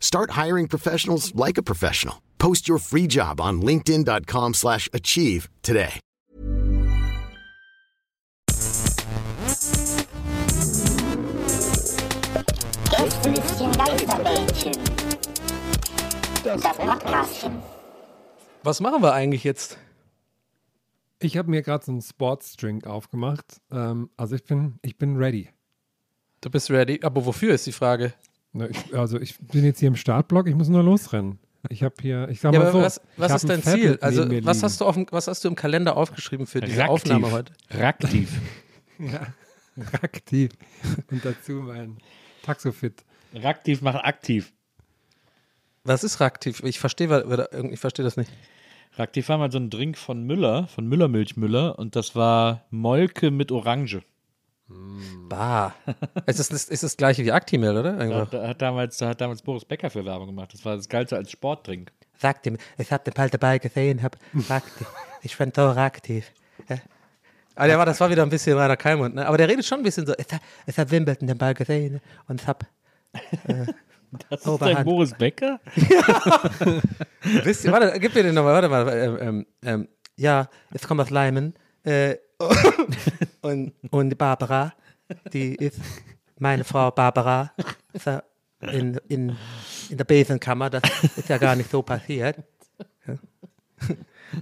Start hiring professionals like a professional. Post your free job on linkedin.com/achieve slash achieve today. Gästelistchen Geisterbällchen. Das Podcastchen. Was machen wir eigentlich jetzt? Ich habe mir gerade so einen Sportsdrink aufgemacht. Ähm, also ich bin, ich bin ready. Du bist ready. Aber wofür ist die Frage? Na, ich, also ich bin jetzt hier im Startblock, ich muss nur losrennen. Ich habe hier, ich sag Ja, mal so. was, was ist ein dein Ziel? Also, was hast, du auf dem, was hast du im Kalender aufgeschrieben für diese Raktiv. Aufnahme heute? Raktiv. Ja, aktiv. Und dazu mein Taxofit. Raktiv macht aktiv. Was ist Raktiv? Ich verstehe ich verstehe das nicht. Raktiv war mal so ein Drink von Müller, von Müller Milchmüller und das war Molke mit Orange. Bah. es ist, ist das gleiche wie Actimel, oder? Da, hat damals, da hat damals Boris Becker für Werbung gemacht. Das war das Geilste als Sportdrink. Sagt ihm, ich habe den bald dabei gesehen, hab Raktiv. Ich fand so Raktiv. Ja. Aber der war, das war wieder ein bisschen Rainer Keimund, ne? Aber der redet schon ein bisschen so, ich hab, ich hab Wimbledon den Ball gesehen und ich hab. Das ist Oberhand. dein Boris Becker? Wisst ihr, warte, gib mir den nochmal, warte mal. Ähm, ähm, ähm, ja, jetzt kommt das Leimen. Äh, und, und die Barbara, die ist meine Frau Barbara, ist ja in, in, in der Besenkammer. Das ist ja gar nicht so passiert. Ja.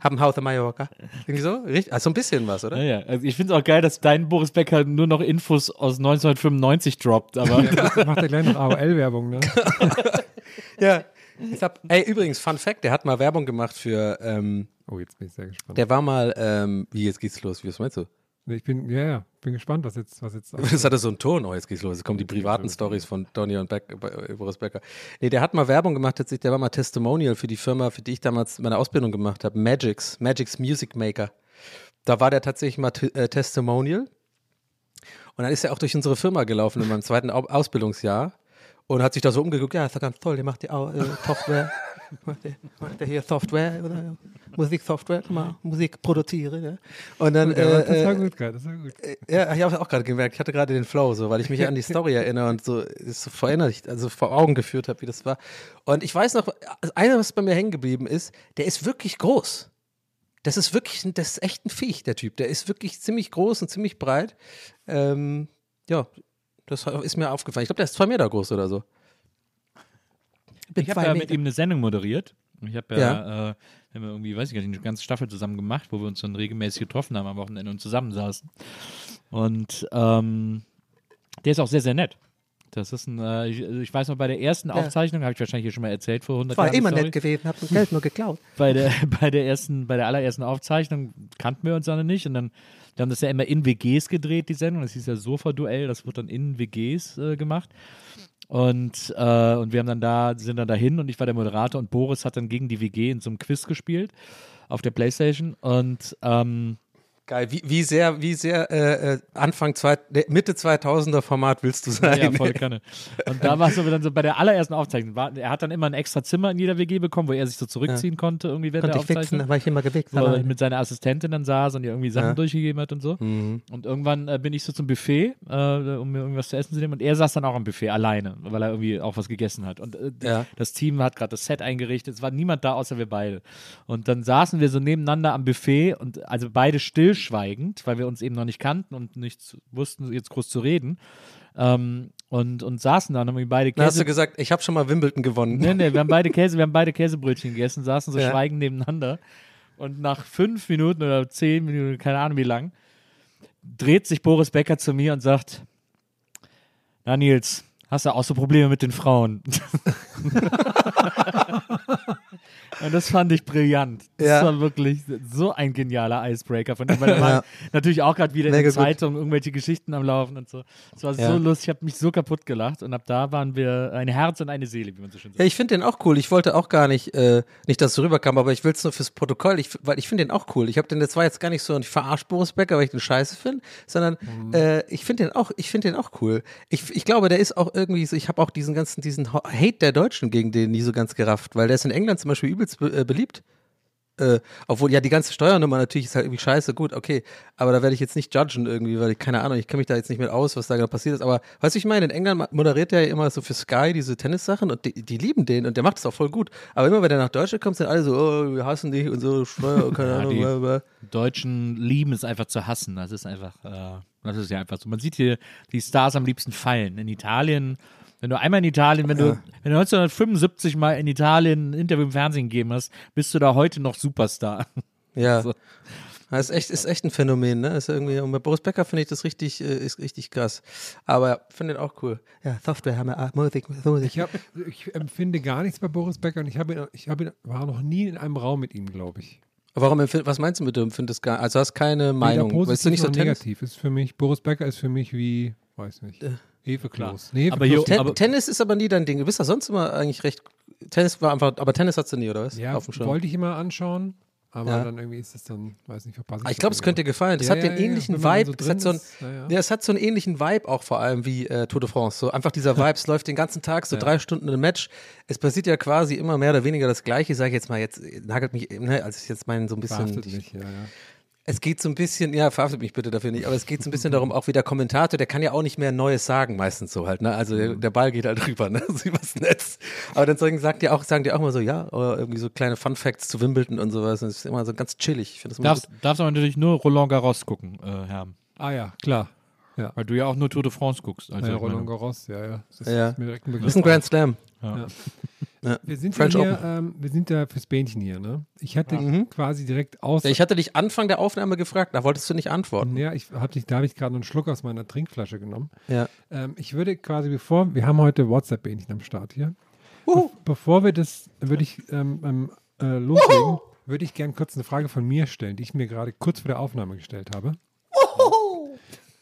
Hab ein Haus in Mallorca. Irgendwie so? Richtig? Also ein bisschen was, oder? Naja, also ich finde es auch geil, dass dein Boris Becker nur noch Infos aus 1995 droppt. Aber Macht er gleich noch AOL-Werbung, ne? Ja. Ich hab, ey, übrigens, Fun Fact, der hat mal Werbung gemacht für, ähm, Oh, jetzt bin ich sehr gespannt. der war mal, ähm, wie, jetzt geht's los, wie was meinst du? Ich bin, ja, ja, bin gespannt, was jetzt, was jetzt. Das hatte so einen Ton, oh, jetzt geht's los. Jetzt kommen die privaten Stories von Donny und Beck, äh, Boris Becker. Nee, der hat mal Werbung gemacht, tatsächlich, der war mal Testimonial für die Firma, für die ich damals meine Ausbildung gemacht habe, Magix, Magix Music Maker. Da war der tatsächlich mal t- äh, Testimonial. Und dann ist er auch durch unsere Firma gelaufen in meinem zweiten Au Ausbildungsjahr und hat sich da so umgeguckt, ja, ist doch ganz toll, der macht die Au äh, Software, macht der, macht der hier Software oder Musiksoftware, mal Musik produziere. Ne? Und dann, Gut, äh, das war äh, gut gerade, das war gut. ja, ich habe auch gerade gemerkt, ich hatte gerade den Flow, so, weil ich mich an die Story erinnere und so, ist so verinnerlicht, also vor Augen geführt habe, wie das war. Und ich weiß noch, also eine, was bei mir hängen geblieben ist, der ist wirklich groß. Das ist wirklich, ein- das ist echt ein Viech, der Typ. Der ist wirklich ziemlich groß und ziemlich breit. Ähm, ja, das ist mir aufgefallen. Ich glaube, der ist zwei Meter groß oder so. ich habe ja mit Meter. ihm eine Sendung moderiert. Ich habe ja, Äh, wir haben ja irgendwie, weiß ich gar nicht, eine ganze Staffel zusammen gemacht, wo wir uns dann regelmäßig getroffen haben am Wochenende und zusammensaßen. Und ähm, der ist auch sehr, sehr nett. Das ist ein, äh, ich, ich weiß noch, bei der ersten Aufzeichnung, habe ich wahrscheinlich hier schon mal erzählt vor 100 War Jahren. die immer Story. nett gewesen, hab das Geld nur geklaut. bei der, bei der ersten, bei der allerersten Aufzeichnung kannten wir uns dann nicht und dann, wir haben das ja immer in WGs gedreht, die Sendung. Das hieß ja Sofa-Duell, das wurde dann in WGs äh, gemacht. Und, äh, und wir haben dann da, sind dann dahin und ich war der Moderator und Boris hat dann gegen die WG in so einem Quiz gespielt auf der Playstation und ähm, Geil, wie, wie sehr, wie sehr äh, äh, Anfang zwei, Mitte 2000er Format willst du sein? Ja, voll Kanne. Und da war es dann so bei der allerersten Aufzeichnung. War, er hat dann immer ein extra Zimmer in jeder WG bekommen, wo er sich so zurückziehen konnte, irgendwie während Konnte der ich Aufzeichnung. da war ich immer gewichst. wo er mit seiner Assistentin dann saß und ihr irgendwie Sachen Ja. durchgegeben hat und so. Mhm. Und irgendwann äh, bin ich so zum Buffet, äh, um mir irgendwas zu essen zu nehmen. Und er saß dann auch am Buffet alleine, weil er irgendwie auch was gegessen hat. Und äh, Ja. das Team hat gerade das Set eingerichtet. Es war niemand da, außer wir beide. Und dann saßen wir so nebeneinander am Buffet und also beide stillschweigend, weil wir uns eben noch nicht kannten und nicht wussten, jetzt groß zu reden. Ähm, und, und saßen da und haben beide Dann hast Käse. du gesagt, ich habe schon mal Wimbledon gewonnen. Nee, nee, wir haben beide Käse, wir haben beide Käsebrötchen gegessen, saßen so Ja. schweigend nebeneinander. Und nach fünf Minuten oder zehn Minuten, keine Ahnung wie lang, dreht sich Boris Becker zu mir und sagt: Na, Nils, hast du auch so Probleme mit den Frauen? und das fand ich brillant. Das Ja. war wirklich so ein genialer Icebreaker von ihm. Weil Ja. natürlich auch gerade wieder in Mega der gut. Zeitung irgendwelche Geschichten am Laufen und so. Es war Ja. so lustig, ich habe mich so kaputt gelacht. Und ab da waren wir ein Herz und eine Seele, wie man so schön sagt. Ja, ich finde den auch cool. Ich wollte auch gar nicht, äh, nicht, dass es rüberkam, aber ich will es nur fürs Protokoll, ich, weil ich finde den auch cool. Ich habe den, das war jetzt gar nicht so ein verarscht Boris Becker, weil ich den scheiße finde, sondern Mhm. äh, ich finde den auch, ich finde den auch cool. Ich, ich glaube, der ist auch irgendwie so, ich habe auch diesen ganzen, diesen Hate der Deutschen gegen den nie so ganz gerafft, weil der ist in England zum Beispiel übelst be äh, beliebt. Äh, obwohl, ja, die ganze Steuernummer natürlich ist halt irgendwie scheiße, gut, okay. Aber da werde ich jetzt nicht judgen irgendwie, weil ich, keine Ahnung, ich kenne mich da jetzt nicht mit aus, was da genau passiert ist. Aber weißt du, ich meine, in England moderiert er ja immer so für Sky diese Tennissachen und die, die lieben den und der macht das auch voll gut. Aber immer, wenn er nach Deutschland kommt, sind alle so, oh, wir hassen dich und so, Steuer, keine Ja, Ahnung, die- bla, bla. Deutschen lieben es einfach zu hassen. Das ist einfach, äh, das ist ja einfach so. Man sieht hier die Stars am liebsten fallen. In Italien, wenn du einmal in Italien, wenn du, wenn du 1975 mal in Italien ein Interview im Fernsehen gegeben hast, bist du da heute noch Superstar. Ja. So. Das ist echt, ist echt ein Phänomen, ne? Ist irgendwie, und bei Boris Becker finde ich das richtig, äh, ist richtig krass. Aber finde den auch cool. Ja, Software haben wir, ah, Musik, Musik. Ich, hab, ich empfinde gar nichts bei Boris Becker und ich, habe, ich habe, war noch nie in einem Raum mit ihm, glaube ich. Warum was meinst du mit dem empfindest gar, also hast keine Meinung, Weder weißt du nicht so negativ. Ist für mich, Boris Becker ist für mich wie, weiß nicht, Hefeklos. Nee, Aber hier- Ten aber- Tennis ist aber nie dein Ding. Du bist ja sonst immer eigentlich recht. Tennis war einfach, aber Tennis hast du nie, oder was? ja, Auf dem Schirm. wollte ich immer anschauen, aber Ja. dann irgendwie ist es dann, weiß nicht, verpasse Ah, Ich glaube, es könnte dir gefallen. Das Ja, hat ja, den ähnlichen Vibe. so es, hat so ein, ist, ja, es hat so einen ähnlichen Vibe auch vor allem wie äh, Tour de France. So einfach dieser Vibe. Es läuft den ganzen Tag so drei Stunden ein Match. Es passiert ja quasi immer mehr oder weniger das Gleiche. Sage ich jetzt mal jetzt nagelt mich, ne, als ich jetzt meinen so ein bisschen. Verhaftet mich, ja, ja. Es geht so ein bisschen, ja, verhaftet mich bitte dafür nicht, aber es geht so ein bisschen darum, auch wie der Kommentator, der kann ja auch nicht mehr Neues sagen, meistens so halt, ne? Also der, der Ball geht halt rüber, ne? So übers Netz. Aber dann sagen, sagt die auch, sagen die auch mal so, ja, oder irgendwie so kleine Fun Facts zu Wimbledon und sowas. Und es ist immer so ganz chillig. Ich das Darfst, gut. darfst aber natürlich nur Roland Garros gucken, äh, Herr. Ah ja, klar. Weil du ja auch nur Tour de France guckst. Also ja, Roland Garros, ja, ja. Das ist, Ja. ist mir direkt ein Das ist ein Grand Slam. Ja. Ja. Wir sind, French ja hier, ähm, wir sind ja fürs Bähnchen hier, ne? Ich hatte quasi direkt aus. Ich hatte dich Anfang der Aufnahme gefragt, da wolltest du nicht antworten. ja, ich hab dich, da habe ich gerade einen Schluck aus meiner Trinkflasche genommen. Ja. Ähm, ich würde quasi, bevor, wir haben heute WhatsApp-Bähnchen am Start hier. Be bevor wir das, würde ich ähm, ähm, äh, loslegen, würde ich gerne kurz eine Frage von mir stellen, die ich mir gerade kurz vor der Aufnahme gestellt habe.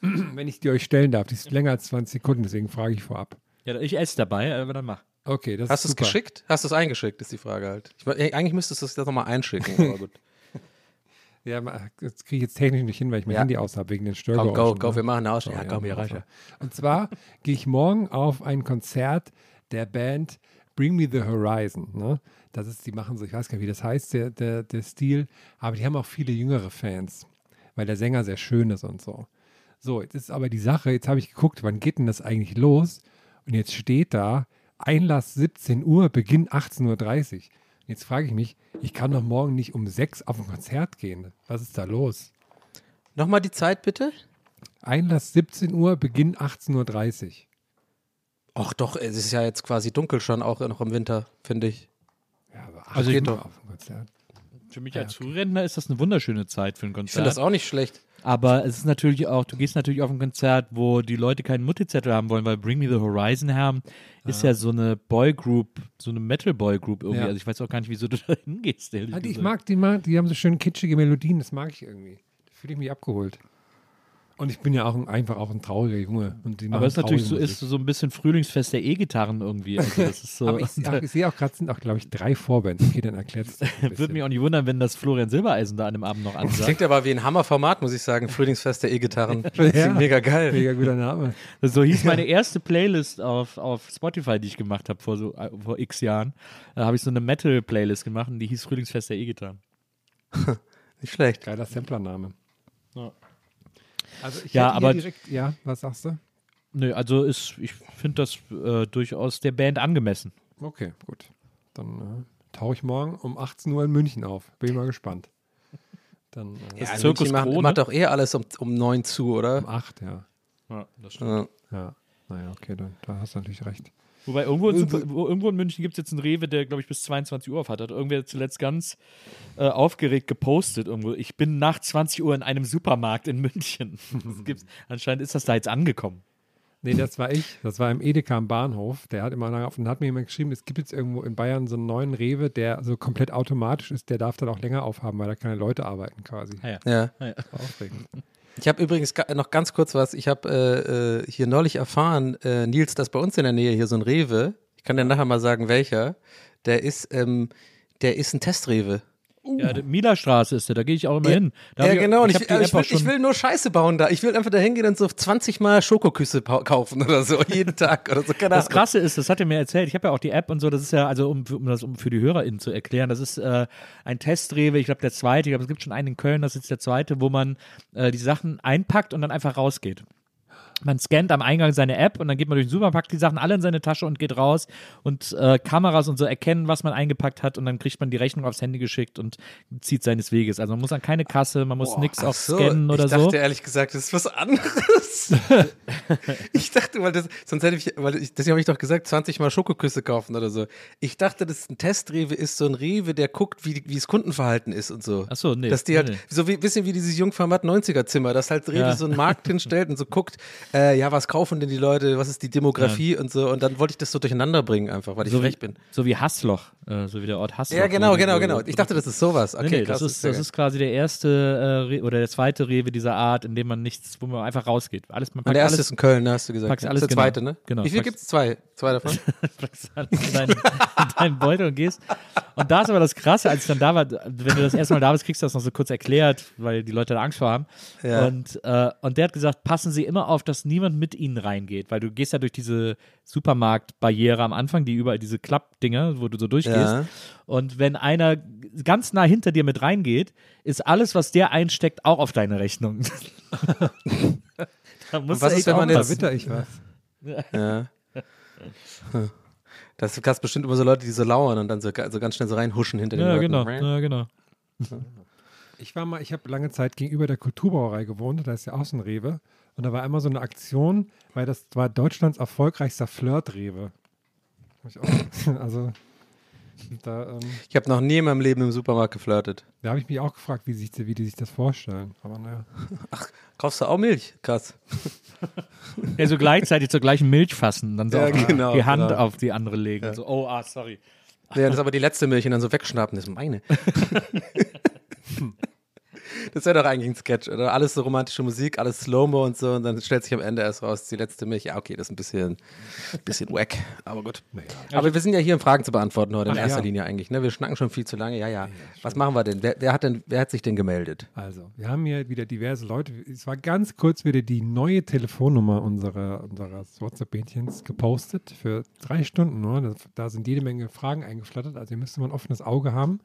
Wenn ich die euch stellen darf, die ist länger als 20 Sekunden, deswegen frage ich vorab. Ja, ich esse dabei, aber dann mach. Okay, das Hast du es geschickt? Hast du es eingeschickt, ist die Frage halt. Ich, eigentlich müsstest du es das nochmal einschicken, aber gut. Ja, das kriege ich jetzt technisch nicht hin, weil ich mein Ja. Handy aus habe wegen den Komm, Störgeräuschen. go, go, ne? wir machen eine Ausstellung. So, Ja, komm, hier wunderbar. Und zwar gehe ich morgen auf ein Konzert der Band Bring Me the Horizon. Ne? Das ist, die machen so, ich weiß gar nicht, wie das heißt, der, der, der Stil, aber die haben auch viele jüngere Fans, weil der Sänger sehr schön ist und so. So, jetzt ist aber die Sache, jetzt habe ich geguckt, wann geht denn das eigentlich los? Und jetzt steht da, Einlass 17 Uhr, Beginn 18.30 Uhr. Jetzt frage ich mich, ich kann doch morgen nicht um 6 auf ein Konzert gehen. Was ist da los? Nochmal die Zeit bitte? Einlass 17 Uhr, Beginn 18.30 Uhr. Ach doch, es ist ja jetzt quasi dunkel schon, auch noch im Winter, finde ich. Ja, aber Also geht Uhr doch. auf ein Konzert. Für mich als Frührentner ist das eine wunderschöne Zeit für ein Konzert. Ich finde das auch nicht schlecht. Aber es ist natürlich auch, du gehst natürlich auf ein Konzert, wo die Leute keinen Mutti-Zettel haben wollen, weil Bring Me the Horizon haben ist ja so eine Boygroup, so eine Metal-Boy-Group irgendwie. Ja. Also ich weiß auch gar nicht, wieso du da hingehst. Ah, ich gesagt. mag die, die haben so schön kitschige Melodien, das mag ich irgendwie. Da fühle ich mich abgeholt. Und ich bin ja auch ein, einfach auch ein trauriger Junge. Und die Aber es ist natürlich so, ist so ein bisschen Frühlingsfest der E-Gitarren irgendwie. Also das ist so. Aber ich, sehe auch- ich sehe auch gerade, sind auch, glaube ich, drei Vorbands. Okay, dann erklärt es. Würde mich auch nicht wundern, wenn das Florian Silbereisen da an dem Abend noch Das ansagt. klingt aber wie ein Hammerformat, muss ich sagen. Frühlingsfest der E-Gitarren. Ja. Klingt mega geil. Mega guter Name. So hieß meine erste Playlist auf, auf Spotify, die ich gemacht habe vor so äh, vor x Jahren. Da habe ich so eine Metal-Playlist gemacht und die hieß Frühlingsfest der E-Gitarren. Nicht schlecht. Geiler Samplername. Ja. Also ich Ja, aber- direkt, ja, was sagst du? Nö, also ist, ich finde das äh, durchaus der Band angemessen. Okay, gut. Dann äh, tauche ich morgen um 18 Uhr in München auf. Bin ich mal gespannt. Dann äh, Ja, Zirkus Zirkus macht, macht doch eher alles um, um neun zu, um oder? 8, ja. Ja, das Ja. Ja. Naja, okay, dann, da hast du natürlich recht. Wobei irgendwo in, irgendwo in München gibt es jetzt einen Rewe, der, glaube ich, bis 22 Uhr auf hat. Hat irgendwer zuletzt ganz äh, aufgeregt gepostet irgendwo. Ich bin nach 20 Uhr in einem Supermarkt in München. Anscheinend ist das da jetzt angekommen. Nee, das war ich. Das war im Edeka am Bahnhof. Der hat immer lange auf und hat mir jemand geschrieben, es gibt jetzt irgendwo in Bayern so einen neuen Rewe, der so komplett automatisch ist. Der darf dann auch länger aufhaben, weil da keine Leute arbeiten quasi. Ah, ja. Ja. Ah, ja. Das war aufregend. Ich habe übrigens noch ganz kurz was. Ich habe äh, äh, hier neulich erfahren, äh, Nils, dass bei uns in der Nähe hier so ein Rewe, ich kann dir nachher mal sagen, welcher, der ist, ähm, der ist ein Testrewe. Ja, die Milastraße ist der, da gehe ich auch immer Ja, hin. Da ja, genau. Ich ich, App ich, will, ich will nur Scheiße bauen da. Ich will einfach da hingehen und so 20 Mal Schokoküsse kaufen oder so, jeden Tag oder so. Keine Das Ahnung. Krasse ist, das hat er mir erzählt, ich habe ja auch die App und so, das ist ja, also um, um das um für die HörerInnen zu erklären, das ist äh, ein Testrewe, ich glaube der zweite, ich glaube es gibt schon einen in Köln, das ist der zweite, wo man äh, die Sachen einpackt und dann einfach rausgeht. Man scannt am Eingang seine App und dann geht man durch den Supermarkt, packt die Sachen alle in seine Tasche und geht raus und äh, Kameras und so erkennen, was man eingepackt hat und dann kriegt man die Rechnung aufs Handy geschickt und zieht seines Weges. Also man muss an keine Kasse, man muss nichts auf so, scannen oder ich dachte so. ehrlich gesagt, das ist was anderes. ich dachte, weil das, sonst hätte ich, weil ich, deswegen habe ich doch gesagt, 20 Mal Schokoküsse kaufen oder so. Ich dachte, das ein Testrewe ist so ein Rewe, der guckt, wie, wie das Kundenverhalten ist und so. Ach so, nee, Dass die halt, nee. so wie, bisschen wie dieses Jungformat 90er Zimmer, dass halt Rewe Ja. so einen Markt hinstellt und so guckt, äh, ja, was kaufen denn die Leute, was ist die Demografie und so. Und dann wollte ich das so durcheinander bringen einfach, weil ich So wie, frech bin. so wie Hassloch, äh, so wie der Ort Hassloch. Ja, genau, genau, genau. Ich dachte, das ist sowas. Okay, nee, nee, krass, das, ist, das ist quasi der erste äh, oder der zweite Rewe dieser Art, in dem man nichts, wo man einfach rausgeht. Alles, man Und packt der erste alles, ist in Köln, ne, hast du gesagt. packst Ja, alles, das ist der genau. zweite, ne? Genau, Wie viel gibt es? Zwei. Zwei davon? packst alles in deinen, in deinen Beutel und gehst. Und da ist aber das Krasse, als ich dann da war, wenn du das erste Mal da bist, kriegst du das noch so kurz erklärt, weil die Leute da Angst vor haben. Ja. Und, äh, und der hat gesagt, passen Sie immer auf, dass niemand mit Ihnen reingeht, weil du gehst ja durch diese Supermarktbarriere am Anfang, die überall diese Klappdinger, wo du so durchgehst. Ja. Und wenn einer ganz nah hinter dir mit reingeht, ist alles, was der einsteckt, auch auf deine Rechnung. da musst was du ist, wenn man jetzt- witter ich was. Ja. Hm. Das gab bestimmt immer so Leute, die so lauern und dann so, so ganz schnell so reinhuschen hinter den Ja, Leuten. genau. Ja, genau. Ich war mal, ich habe lange Zeit gegenüber der Kulturbrauerei gewohnt, da ist ja auch so ein Rewe. Und da war immer so eine Aktion, weil das war Deutschlands erfolgreichster Flirt-Rewe. Hab ich auch- Also, da, ähm, Ich habe noch nie in meinem Leben im Supermarkt geflirtet. da habe ich mich auch gefragt, wie, sich, wie die sich das vorstellen. Aber naja. Kaufst du auch Milch? Krass. Ja, so gleichzeitig zur gleichen Milch fassen, dann so Ja, genau, die Hand genau. auf die andere legen. So, oh, ah, sorry. Ja, das ist aber die letzte Milch und dann so wegschnappen, das ist meine. Das wäre doch eigentlich ein Sketch, oder? Alles so romantische Musik, alles Slow-Mo und so und dann stellt sich am Ende erst raus, die letzte Milch. Ja, okay, das ist ein bisschen, bisschen wack, aber gut. Aber wir sind ja hier, um Fragen zu beantworten heute in Ach, erster ja. Linie eigentlich. Ne? Wir schnacken schon viel zu lange. Ja, ja. Was machen wir denn? Wer, wer, hat denn? wer hat sich denn gemeldet? Also, wir haben hier wieder diverse Leute. Es war ganz kurz wieder die neue Telefonnummer unserer, unseres WhatsApp-Bähnchens gepostet für drei Stunden nur. Da, sind jede Menge Fragen eingeflattert. Also, ihr müsst immer ein offenes Auge haben.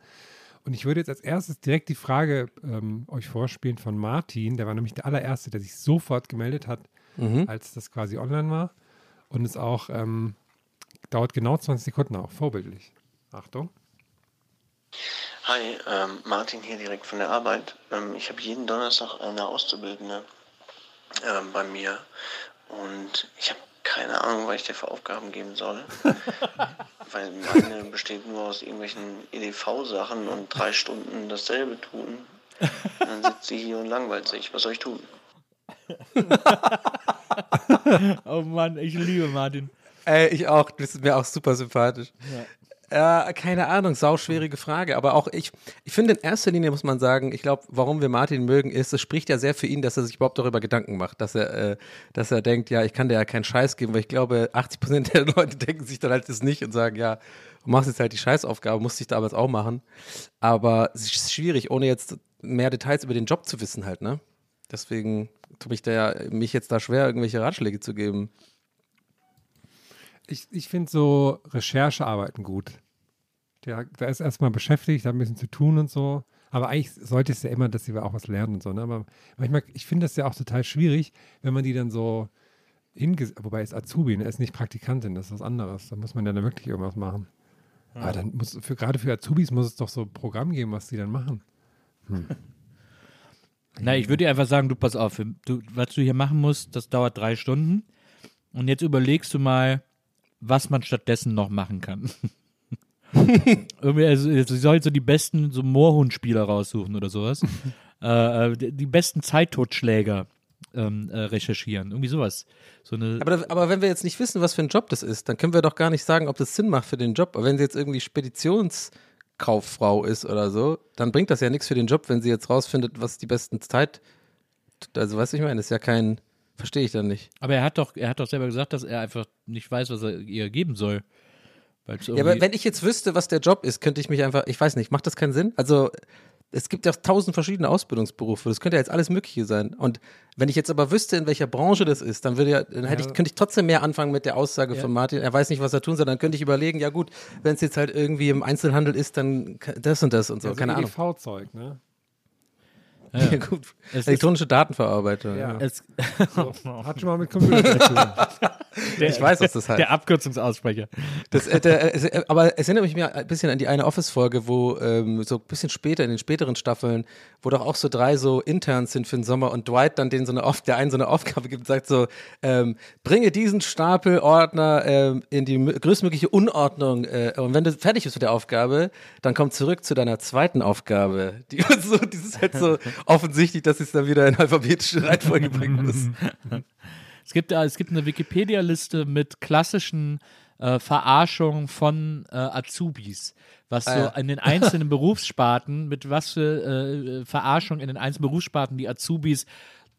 Und ich würde jetzt als erstes direkt die Frage ähm, euch vorspielen von Martin. Der war nämlich der allererste, der sich sofort gemeldet hat, als das quasi online war. Und es auch ähm, dauert genau 20 Sekunden auch, vorbildlich. Achtung. Hi, ähm, Martin hier direkt von der Arbeit. Ähm, ich habe jeden Donnerstag eine Auszubildende ähm, bei mir und ich habe keine Ahnung, was ich dir für Aufgaben geben soll. Weil meine besteht nur aus irgendwelchen EDV-Sachen und drei Stunden dasselbe tun. Dann sitzt sie hier und langweilt sich. Was soll ich tun? Oh Mann, ich liebe Martin. Ey, ich auch. Du bist mir auch super sympathisch. Ja. Keine Ahnung, sauschwierige Frage. Aber auch ich, ich finde in erster Linie muss man sagen, ich glaube, warum wir Martin mögen, ist, es spricht ja sehr für ihn, dass er sich überhaupt darüber Gedanken macht, dass er, äh, dass er denkt, ja, ich kann dir ja keinen Scheiß geben, weil ich glaube, 80 Prozent der Leute denken sich dann halt das nicht und sagen, ja, du machst jetzt halt die Scheißaufgabe, musste ich damals auch machen. Aber es ist schwierig, ohne jetzt mehr Details über den Job zu wissen halt, ne? Deswegen tue ich da ja, mich jetzt da schwer, irgendwelche Ratschläge zu geben. Ich, ich finde so Recherchearbeiten gut. Der, der ist erstmal beschäftigt, hat ein bisschen zu tun und so. Aber eigentlich sollte es ja immer, dass sie auch was lernen und so. Ne? Aber manchmal, ich finde das ja auch total schwierig, wenn man die dann so hinges wobei ist Azubi, ne? ist nicht Praktikantin, das ist was anderes. Da muss man ja dann wirklich irgendwas machen. Aber dann muss, für, gerade für Azubis muss es doch so ein Programm geben, was die dann machen. Na, ich würde dir einfach sagen, du pass auf, du, was du hier machen musst, das dauert drei Stunden. Und jetzt überlegst du mal, was man stattdessen noch machen kann. Irgendwie, also, also sie soll so die besten so Moorhundspieler raussuchen oder sowas. äh, äh, die die besten Zeittotschläger ähm, äh, recherchieren. Irgendwie sowas. So eine, Aber, aber wenn wir jetzt nicht wissen, was für ein Job das ist, dann können wir doch gar nicht sagen, ob das Sinn macht für den Job. Aber wenn sie jetzt irgendwie Speditionskauffrau ist oder so, dann bringt das ja nichts für den Job, wenn sie jetzt rausfindet, was die besten Zeit. Also, weißt du, ich meine, das ist ja kein. Verstehe ich dann nicht. aber er hat doch, er hat doch selber gesagt, dass er einfach nicht weiß, was er ihr geben soll. Ja, aber wenn ich jetzt wüsste, was der Job ist, könnte ich mich einfach, ich weiß nicht, macht das keinen Sinn? Also es gibt ja tausend verschiedene Ausbildungsberufe, das könnte ja jetzt alles Mögliche sein. Und wenn ich jetzt aber wüsste, in welcher Branche das ist, dann würde ja, dann hätte ich, könnte ich trotzdem mehr anfangen mit der Aussage von Martin, er weiß nicht, was er tun soll, dann könnte ich überlegen, ja gut, wenn es jetzt halt irgendwie im Einzelhandel ist, dann das und das und so, Also keine Ahnung. EDV-Zeug, ne? Ja, gut. Es ist- Elektronische Datenverarbeitung. Ja. Ja. es, Hat schon mal mit Computer zu tun. der, Ich weiß, was das heißt. Der Abkürzungsaussprecher. Das, äh, der, äh, äh, aber es erinnert mich mir ein bisschen an die eine Office-Folge, wo ähm, so ein bisschen später, in den späteren Staffeln, wo doch auch so drei so Interns sind für den Sommer und Dwight dann denen so eine, Auf der einen so eine Aufgabe gibt und sagt so, ähm, bringe diesen Stapel Ordner ähm, in die mö- größtmögliche Unordnung äh, und wenn du fertig bist mit der Aufgabe, dann komm zurück zu deiner zweiten Aufgabe. Die, so, ist halt so offensichtlich, dass es dann wieder in alphabetische Reihenfolge bringen muss. Es gibt, es gibt eine Wikipedia-Liste mit klassischen äh, Verarschungen von äh, Azubis, was so Ah, ja. in den einzelnen Berufssparten, mit was für äh, Verarschung in den einzelnen Berufssparten die Azubis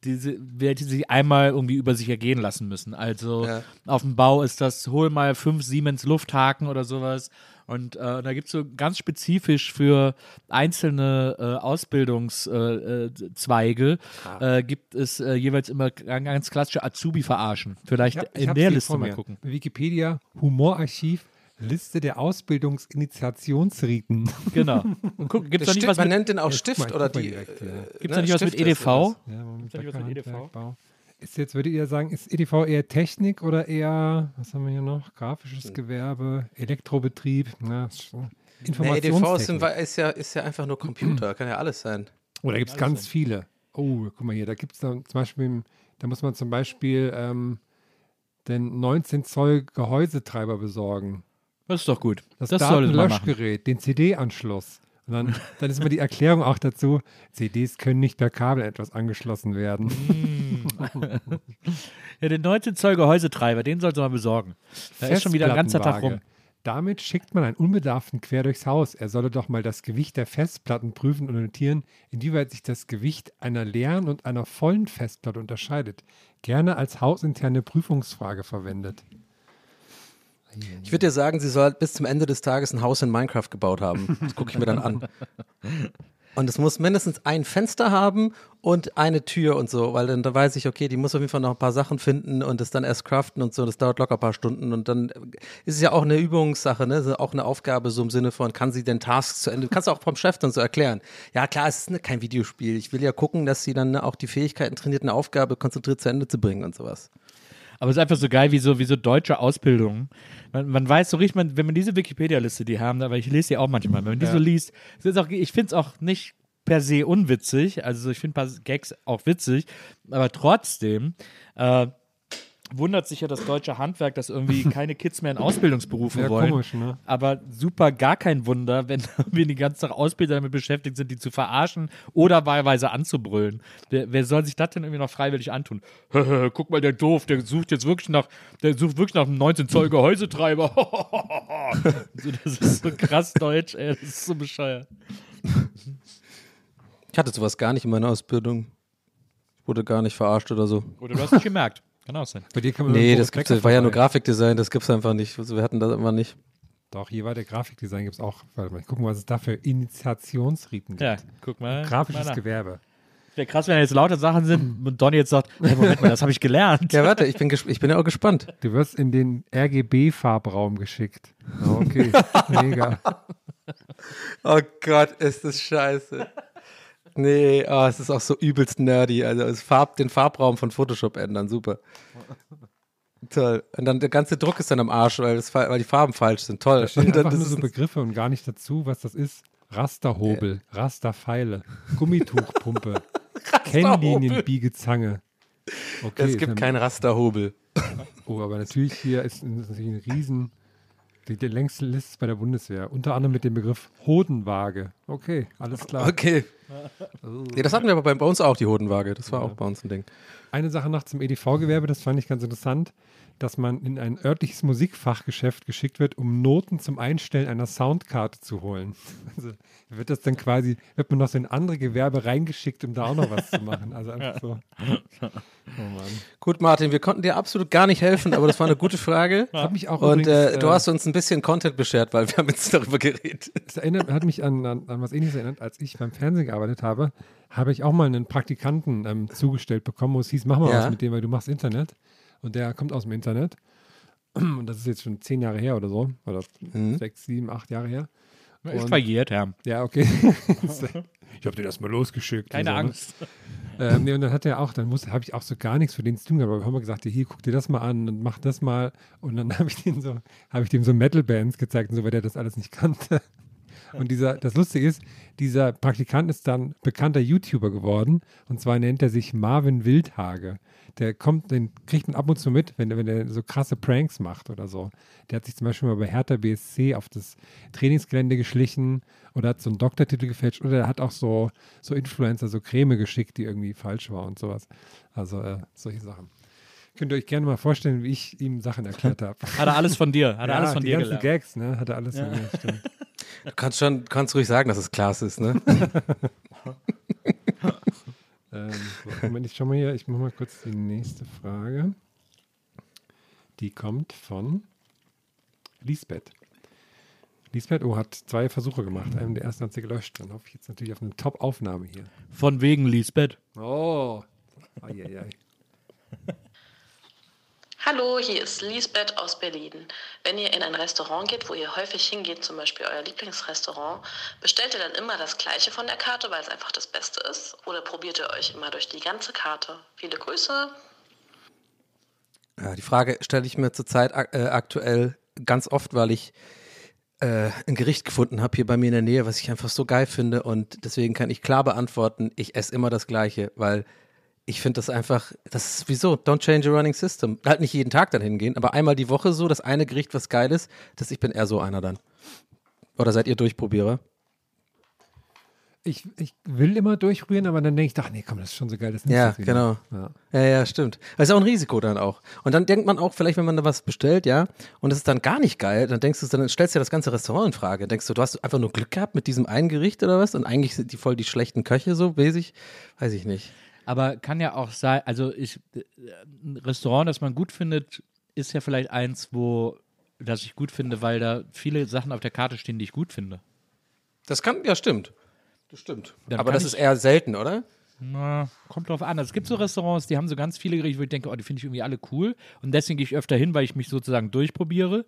diese, welche sie einmal irgendwie über sich ergehen lassen müssen. Also Ja. auf dem Bau ist das, hol mal fünf Siemens Lufthaken oder sowas. Und äh, da gibt es so ganz spezifisch für einzelne äh, Ausbildungszweige äh, äh, Zweige, äh, gibt es äh, jeweils immer ganz klassische Azubi-Verarschen. Vielleicht Ich hab- in der Liste mal mir. gucken. Wikipedia, Humorarchiv, Liste der Ausbildungsinitiationsriten. Genau. Und guck, gibt's da nicht Stift, was man mit, nennt den auch Stift mal, oder die. direkt, ja. äh, gibt's ne, da nicht was mit EDV? das. Ja, Moment, da nicht was mit EDV? Handwerkbau. Ist jetzt, würdet ihr sagen, ist EDV eher Technik oder eher, was haben wir hier noch? Grafisches Gewerbe, Elektrobetrieb, na, ist schon Nee, Informationstechnik. EDV ist, sind- ist, ja, ist ja einfach nur Computer, kann ja alles sein. Oh, da gibt es ganz viele. Oh, guck mal hier, da gibt es zum Beispiel, da muss man zum Beispiel ähm, den 19 Zoll Gehäusetreiber besorgen. Das ist doch gut. Das, Das, soll. Datenlöschgerät, den CD-Anschluss. Und dann, dann ist immer die Erklärung auch dazu, CDs können nicht per Kabel etwas angeschlossen werden. Ja, den 19 Zoll Gehäusetreiber, den sollst du mal besorgen. Da ist schon wieder ein ganzer Tag rum. Damit schickt man einen Unbedarften quer durchs Haus. Er solle doch mal das Gewicht der Festplatten prüfen und notieren, inwieweit sich das Gewicht einer leeren und einer vollen Festplatte unterscheidet. Gerne als hausinterne Prüfungsfrage verwendet. Ich würde dir sagen, sie soll bis zum Ende des Tages ein Haus in Minecraft gebaut haben. Das gucke ich mir dann an. Und es muss mindestens ein Fenster haben und eine Tür und so, weil dann da weiß ich, okay, die muss auf jeden Fall noch ein paar Sachen finden und das dann erst craften und so. Das dauert locker ein paar Stunden und dann ist es ja auch eine Übungssache, ne? Ist auch eine Aufgabe so im Sinne von, kann sie denn Tasks zu Ende, kannst du auch vom Chef dann so erklären. Ja, klar, es ist ne, kein Videospiel. Ich will ja gucken, dass sie dann ne, auch die Fähigkeiten trainiert, eine Aufgabe konzentriert zu Ende zu bringen und sowas. Aber es ist einfach so geil, wie so, wie so deutsche Ausbildungen. Man, man weiß so richtig, man, wenn man diese Wikipedia-Liste, die haben, aber ich lese die auch manchmal, wenn man die so liest, es ist auch, ich finde es auch nicht per se unwitzig, also ich finde ein paar Gags auch witzig, aber trotzdem äh, wundert sich ja das deutsche Handwerk, dass irgendwie keine Kids mehr in Ausbildungsberufe Ja, wollen. komisch, ne? Aber super, gar kein Wunder, wenn wir den ganzen Tag Ausbilder damit beschäftigt sind, die zu verarschen oder wahlweise anzubrüllen. Wer, wer soll sich das denn irgendwie noch freiwillig antun? Guck mal, der doof, der sucht jetzt wirklich nach, der sucht wirklich nach einem 19 Zoll Gehäusetreiber. das ist so krass deutsch, ey, das ist so bescheuert. Ich hatte sowas gar nicht in meiner Ausbildung. Ich wurde gar nicht verarscht oder so. Oder du hast nicht gemerkt. Kann auch sein. Bei dir kann man Nee, das gibt's, war ja nur. Grafikdesign, das gibt's einfach nicht. Also wir hatten das immer nicht. Doch, hier war der Grafikdesign, gibt es auch. Warte mal, gucken, was es da für Initiationsriten gibt. Ja, guck mal. Grafisches mal nach. Gewerbe. Wäre krass, wenn jetzt lauter Sachen sind und Donny jetzt sagt, hey, Moment mal, das habe ich gelernt. Ja, warte, ich bin, ich bin ja auch gespannt. Du wirst in den RGB-Farbraum geschickt. Ah, Okay, mega. Oh Gott, ist das scheiße. Nee, oh, es ist auch so übelst nerdy. Also Farb, den Farbraum von Photoshop ändern, super. Toll. Und dann der ganze Druck ist dann am Arsch, weil, das, weil die Farben falsch sind. Toll. Da stehen Und dann einfach nur so Begriffe und gar nicht dazu, was das ist. Rasterhobel, Rasterpfeile, Gummituchpumpe, Kennlinienbiegezange. Okay, es gibt keinen Rasterhobel. Oh, aber natürlich hier ist, ist natürlich ein Riesen, die, die längste Liste bei der Bundeswehr. Unter anderem mit dem Begriff Hodenwaage. Okay, alles klar. Okay. Nee, das hatten wir aber bei, bei uns auch, die Hodenwaage. Das war auch bei uns ein Ding. Eine Sache noch zum EDV-Gewerbe, das fand ich ganz interessant, dass man in ein örtliches Musikfachgeschäft geschickt wird, um Noten zum Einstellen einer Soundkarte zu holen. Also wird das dann quasi, wird man noch so in andere Gewerbe reingeschickt, um da auch noch was zu machen. Also einfach so. Oh Mann. Gut, Martin, wir konnten dir absolut gar nicht helfen, aber das war eine gute Frage. Das hat mich auch Und übrigens, äh, du hast uns ein bisschen Content beschert, weil wir haben jetzt darüber geredet. Das erinnert, hat mich an, an, an was ähnliches erinnert, als ich beim Fernsehen gearbeitet habe, habe ich auch mal einen Praktikanten ähm, zugestellt bekommen, wo es hieß, mach mal Ja. was mit dem, weil du machst Internet. Und der kommt aus dem Internet. Und das ist jetzt schon zehn Jahre her oder so. Oder Mhm. sechs, sieben, acht Jahre her. Ist Und- verjährt, Herr. Ja, okay. ich habe den erstmal losgeschickt. Keine so, ne? Angst. Ähm, nee, und dann hat er auch, dann musste, habe ich auch so gar nichts für den zu tun gehabt. Aber wir haben mal gesagt, hier, guck dir das mal an und mach das mal. Und dann habe ich den so, habe ich dem so Metal-Bands gezeigt und so, weil der das alles nicht kannte. Und dieser, das Lustige ist, dieser Praktikant ist dann bekannter YouTuber geworden. Und zwar nennt er sich Marvin Wildhage. Der kommt, den kriegt man ab und zu mit, wenn, er- wenn er so krasse Pranks macht oder so. Der hat sich zum Beispiel mal bei Hertha BSC auf das Trainingsgelände geschlichen oder hat so einen Doktortitel gefälscht oder er hat auch so, so Influencer, so Creme geschickt, die irgendwie falsch war und sowas. Also äh, solche Sachen. Könnt ihr euch gerne mal vorstellen, wie ich ihm Sachen erklärt habe. Hat er alles von dir, hat er alles von die dir ganzen gelernt. Gags, ne? Hat er alles von mir, stimmt. Du kannst schon, kannst ruhig sagen, dass es Klaas ist, ne? Ähm, Moment, ich schau mal hier, ich mache mal kurz die nächste Frage. Die kommt von Lisbeth. Lisbeth, oh, hat zwei Versuche gemacht. Einen der ersten hat sie gelöscht. Dann hoffe ich jetzt natürlich auf eine Top-Aufnahme hier. Von wegen Lisbeth. Oh. Eieiei. Hallo, hier ist Lisbeth aus Berlin. Wenn ihr in ein Restaurant geht, wo ihr häufig hingeht, zum Beispiel euer Lieblingsrestaurant, bestellt ihr dann immer das Gleiche von der Karte, weil es einfach das Beste ist? Oder probiert ihr euch immer durch die ganze Karte? Viele Grüße. Ja, die Frage stelle ich mir zurzeit äh, aktuell ganz oft, weil ich äh, ein Gericht gefunden habe hier bei mir in der Nähe, was ich einfach so geil finde und deswegen kann ich klar beantworten, ich esse immer das Gleiche, weil ich finde das einfach, das ist wieso, don't change a running system. Halt nicht jeden Tag dann hingehen, aber einmal die Woche so, das eine Gericht, was geil ist, dass ich bin eher so einer dann. Oder seid ihr Durchprobierer? Ich, ich will immer durchrühren, aber dann denke ich, ach nee, komm, das ist schon so geil. Das du Ja, genau. Ja. Ja, ja, stimmt. Das ist auch ein Risiko dann auch. Und dann denkt man auch, vielleicht, wenn man da was bestellt, ja, und es ist dann gar nicht geil, dann denkst du, dann stellst du ja das ganze Restaurant in Frage. Denkst du, du hast einfach nur Glück gehabt mit diesem einen Gericht oder was? Und eigentlich sind die voll die schlechten Köche so mäßig? Weiß ich nicht. Aber kann ja auch sein, also ich, äh, ein Restaurant, das man gut findet, ist ja vielleicht eins, wo, das ich gut finde, weil da viele Sachen auf der Karte stehen, die ich gut finde. Das kann, ja, stimmt. Das stimmt. Dann Aber das ist eher selten, oder? Na, kommt drauf an. Es gibt so Restaurants, die haben so ganz viele Gerichte, wo ich denke, oh, die finde ich irgendwie alle cool. Und deswegen gehe ich öfter hin, weil ich mich sozusagen durchprobiere.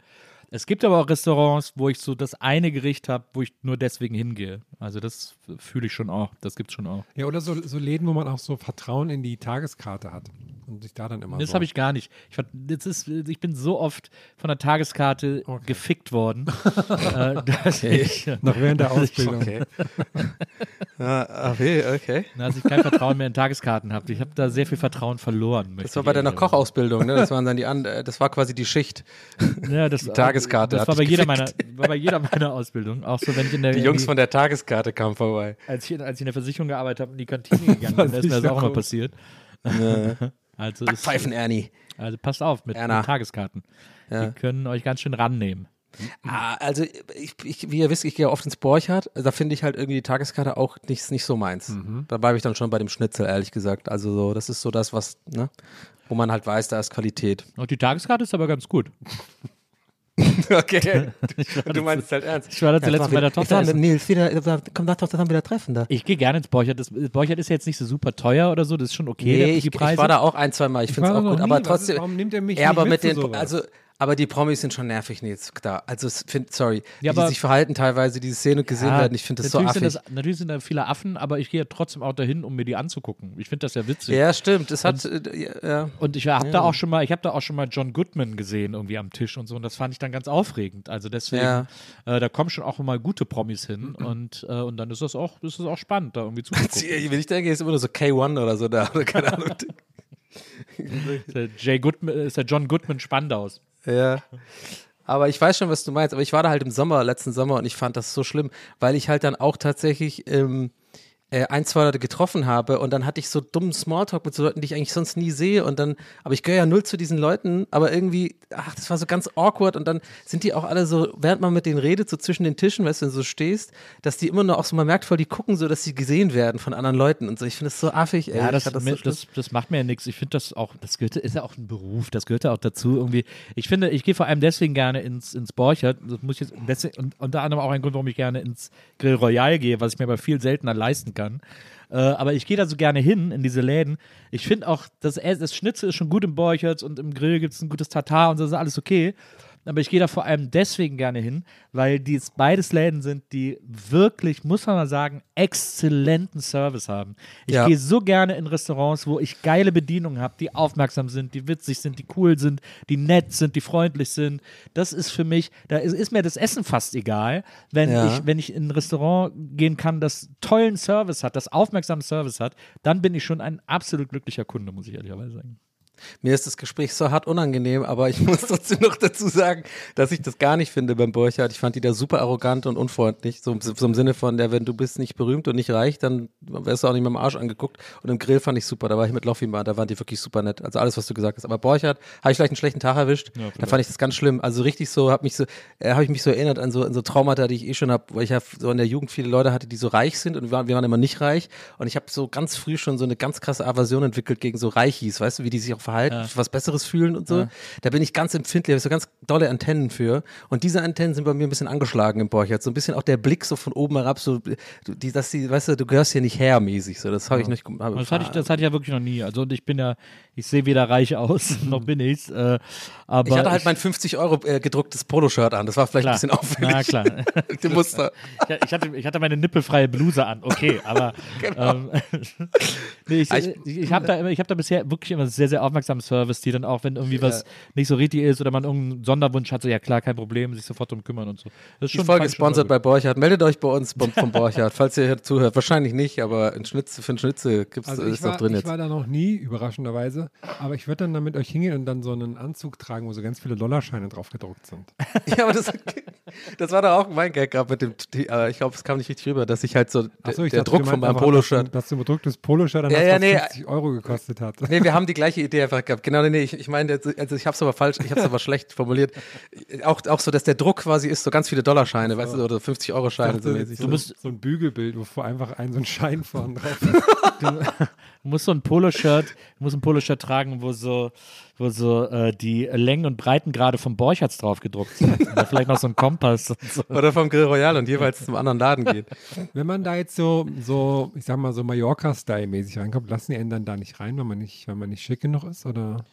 Es gibt aber auch Restaurants, wo ich so das eine Gericht habe, wo ich nur deswegen hingehe. Also das fühle ich schon auch. Das gibt's schon auch. Ja, oder so, so Läden, wo man auch so Vertrauen in die Tageskarte hat und sich da dann immer Das so. habe ich gar nicht. Ich, das ist, ich bin so oft von der Tageskarte gefickt worden, äh, dass, ich, Noch während der Ausbildung. Okay. ja, okay, okay. dass ich kein Vertrauen mehr in Tageskarten habe. Ich habe da sehr viel Vertrauen verloren. Das war bei deiner Kochausbildung, ne? Das waren dann die an, äh, das war quasi die Schicht. Ja, das, Die Tageskarte Das war bei, jeder meiner, war bei jeder meiner Ausbildung. Auch so, wenn ich in der Die Jungs von der Tageskarte kamen vorbei. als ich, als ich in der Versicherung gearbeitet habe und in die Kantine gegangen bin, ist mir das auch immer passiert. Also, ist, Pfeifen Ernie. also passt auf mit, mit Tageskarten. Ja. Die können euch ganz schön rannehmen. Ah, also ich, ich, wie ihr wisst, ich gehe oft ins Borchardt. Da finde ich halt irgendwie die Tageskarte auch nicht, nicht so meins. Da bleibe ich dann schon bei dem Schnitzel, ehrlich gesagt. Also so, das ist so das, was, ne, wo man halt weiß, da ist Qualität. Und die Tageskarte ist aber ganz gut. okay. du meinst es halt ernst. Ich war da zuletzt bei der Tochter Ich war mit. Nils wieder, komm, lass doch zusammen wieder treffen da. Ich gehe gerne ins Borchert. Das das Borchert ist jetzt nicht so super teuer oder so. Das ist schon okay, Nee, der- ich, die ich war da auch ein, zwei Mal. Ich Ich finde es auch gut, aber trotzdem. warum nimmt er mich ja, nicht aber mit den, sowas? also, aber die Promis sind schon nervig, Nils. Da. Also, find, sorry, wie Ja, die aber- sich verhalten teilweise, diese Szene gesehen Ja, werden. Ich finde das so affig. das, Natürlich sind da viele Affen, aber ich gehe ja trotzdem auch dahin, um mir die anzugucken. Ich finde das ja witzig. ja, stimmt. Es hat, äh, ja. Und ich habe da auch schon mal, ich habe da auch schon mal John Goodman gesehen irgendwie am Tisch und so und das fand ich dann ganz aufregend. Also deswegen, äh, da kommen schon auch mal gute Promis hin und äh, und dann ist das auch, ist das auch spannend, da irgendwie zuzugucken. Wenn ich denke, ist immer nur so K1 oder so da. Oder keine Ahnung. ist der, Jay Goodman, ist der John Goodman Spandaus. Ja. Aber ich weiß schon, was du meinst. Aber ich war da halt im Sommer, letzten Sommer, und ich fand das so schlimm, weil ich halt dann auch tatsächlich ähm, äh, ein, zwei Leute getroffen habe und dann hatte ich so dummen Smalltalk mit so Leuten, die ich eigentlich sonst nie sehe und dann, aber ich gehöre ja null zu diesen Leuten, aber irgendwie, ach, das war so ganz awkward und dann sind die auch alle so, während man mit denen redet, so zwischen den Tischen, weißt du, wenn du so stehst, dass die immer nur auch so, man merkt voll, die gucken so, dass sie gesehen werden von anderen Leuten und so. Ich finde das so affig, ey. Ja, das, das, so das, das, macht mir ja nichts. Ich finde das auch, das gehört, ist ja auch ein Beruf, das gehört ja auch dazu irgendwie. Ich finde, ich gehe vor allem deswegen gerne ins, ins Borchert, das muss ich jetzt, deswegen, und unter anderem auch ein Grund, warum ich gerne ins Grill Royal gehe, was ich mir aber viel seltener leisten kann. Äh, aber ich gehe da so gerne hin, in diese Läden. Ich finde auch, das, das Schnitzel ist schon gut im Borchert und im Grill gibt es ein gutes Tatar und so ist alles okay. Aber ich gehe da vor allem deswegen gerne hin, weil dies beides Läden sind, die wirklich, muss man mal sagen, exzellenten Service haben. Ich Ja. gehe so gerne in Restaurants, wo ich geile Bedienungen habe, die aufmerksam sind, die witzig sind, die cool sind, die nett sind, die freundlich sind. Das ist für mich, da ist, ist mir das Essen fast egal, wenn Ja. ich, wenn ich in ein Restaurant gehen kann, das tollen Service hat, das aufmerksamen Service hat, dann bin ich schon ein absolut glücklicher Kunde, muss ich ehrlicherweise sagen. Mir ist das Gespräch so hart unangenehm, aber ich muss trotzdem noch dazu sagen, dass ich das gar nicht finde beim Borchardt. Ich fand die da super arrogant und unfreundlich. So, so im Sinne von, ja, wenn du bist nicht berühmt und nicht reich, dann wärst du auch nicht mit dem Arsch angeguckt. Und im Grill fand ich super. Da war ich mit Loffi mal, da waren die wirklich super nett. Also alles, was du gesagt hast. Aber Borchardt, habe ich vielleicht einen schlechten Tag erwischt. da fand ich das ganz schlimm. Also richtig so, habe mich so, äh, habe ich mich so erinnert an so, an so Traumata, die ich eh schon habe, weil ich ja so in der Jugend viele Leute hatte, die so reich sind und wir waren, wir waren immer nicht reich. Und ich habe so ganz früh schon so eine ganz krasse Aversion entwickelt gegen so Reichis, weißt du, wie die sich auch verhalten, was Besseres fühlen und so. Da bin ich ganz empfindlich, habe ich so ganz dolle Antennen für. Und diese Antennen sind bei mir ein bisschen angeschlagen im Borchardt. So ein bisschen auch der Blick so von oben herab, so, du, die, dass die, weißt du, du gehörst hier nicht her mäßig. So, das habe ich nicht. Hab, Das hatte, ich, das hatte ich ja wirklich noch nie. Also und ich bin ja, ich sehe weder reich aus, noch bin ich's. Äh, aber ich hatte halt mein 50 Euro äh, gedrucktes Poloshirt an. Das war vielleicht Klar. ein bisschen auffällig. Na klar. Dem Muster. Ich, ich, hatte, ich hatte meine nippelfreie Bluse an, okay, aber ähm, nee, ich, Ich- ich, ich habe da, immer- ich hab da bisher wirklich immer sehr, sehr aufmerksamen Service, die dann auch, wenn irgendwie was nicht so richtig ist oder man irgendeinen Sonderwunsch hat, so ja klar, kein Problem, sich sofort drum kümmern und so. Das ist Die schon Folge ist ich schon sponsert immer bei Borchardt. Meldet euch bei uns vom, vom Borchardt, falls ihr hier zuhört. Wahrscheinlich nicht, aber ein Schnitzel, für ein Schnitzel gibt's, Also ist ich war, noch drin ich jetzt. war da noch nie, überraschenderweise. Aber ich würde dann da mit euch hingehen und dann so einen Anzug tragen, wo so ganz viele Dollarscheine drauf gedruckt sind. Ja, aber das, das war doch auch mein Gag gerade mit dem, die, aber ich glaube, es kam nicht richtig rüber, dass ich halt so, Achso, ich der dachte, Druck von meinem dass Poloshirt. Dass du ein bedrucktes Poloshirt dann Ja, hast, ja, nee. 50 Euro gekostet hat. Nee, wir haben die gleiche Idee einfach gehabt. Genau, nee, nee, ich, ich meine, also ich habe es aber falsch, ich habe es aber schlecht formuliert. Auch, auch so, dass der Druck quasi ist, so ganz viele Dollarscheine, weißt du, oder 50-Euro-Scheine. So So, mäßig. so, Du musst- so ein Bügelbild, wo vor einfach ein so ein Schein vorne drauf ist. Du musst so ein Poloshirt, du musst ein Poloshirt tragen, wo so, wo so äh, die Längen und Breitengrade vom Borchards drauf gedruckt sind. Da vielleicht noch so ein Kompass und so. Oder vom Grill Royal und jeweils zum anderen Laden geht. Wenn man da jetzt so, so ich sag mal, so Mallorca-Style-mäßig reinkommt, lassen die einen dann da nicht rein, wenn man nicht, wenn man nicht schick genug ist? Oder?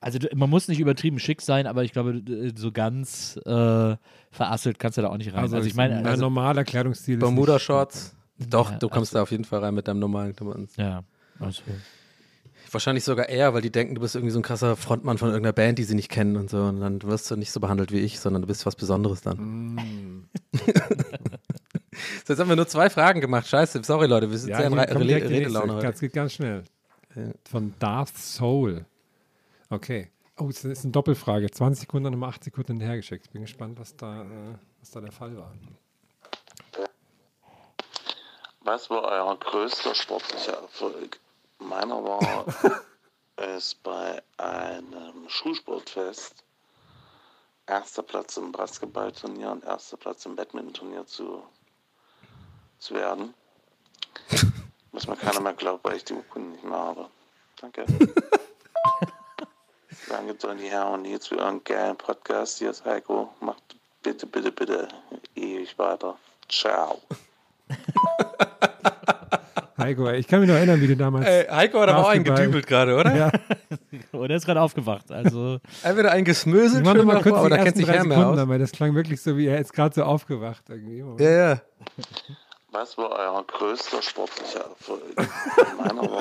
Also man muss nicht übertrieben schick sein, aber ich glaube, d- so ganz äh, verasselt kannst du da auch nicht rein. Also, ich meine, ein also, normaler Kleidungsstil Bermuda-Shorts. Doch, Ja, du kommst da auf jeden Fall rein mit deinem normalen Klamotten. ja, also, Wahrscheinlich sogar eher, weil die denken, du bist irgendwie so ein krasser Frontmann von irgendeiner Band, die sie nicht kennen und so. Und dann wirst du nicht so behandelt wie ich, sondern du bist was Besonderes dann. so, jetzt haben wir nur zwei Fragen gemacht. Scheiße, sorry Leute, wir sind Ja, sehr in Re Re Redelaune heute. Das geht ganz schnell. Von Darth Soul. Okay. Oh, das ist eine Doppelfrage. 20 Sekunden, dann nochmal 8 Sekunden hinterhergeschickt. Bin gespannt, was da, äh, was da der Fall war. Was war euer größter sportlicher Erfolg? Meiner war es bei einem Schulsportfest erster Platz im Basketballturnier und erster Platz im Badmintonturnier zu, zu werden. Was mir keiner mehr glaubt, weil ich die Urkunden nicht mehr habe. Danke. Danke, Donny Herr und jetzt für euren geilen Podcast. Hier ist Heiko. Macht bitte, bitte, bitte ewig weiter. Ciao. Heiko, ich kann mich noch erinnern, wie du damals. Ey, Heiko hat aber auch einen Basketball- gedübelt gerade, oder? Ja. oh, der ist gerade aufgewacht. Also, Entweder einen gesmöselt, Ich mal kurz die oder kennt ersten sich Sekunden aus. weil das klang wirklich so, wie er ist gerade so aufgewacht. Irgendwie. Ja, ja. Was war euer größter sportlicher Erfolg? Meiner war